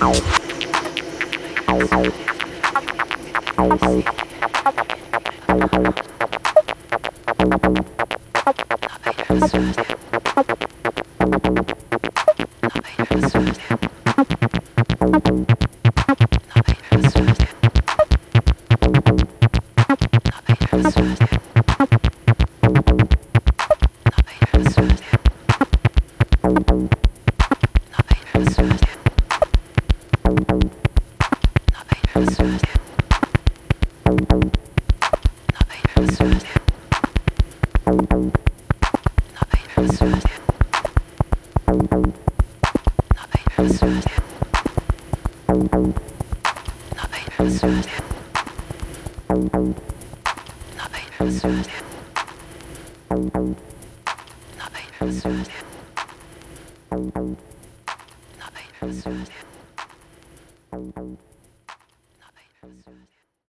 Not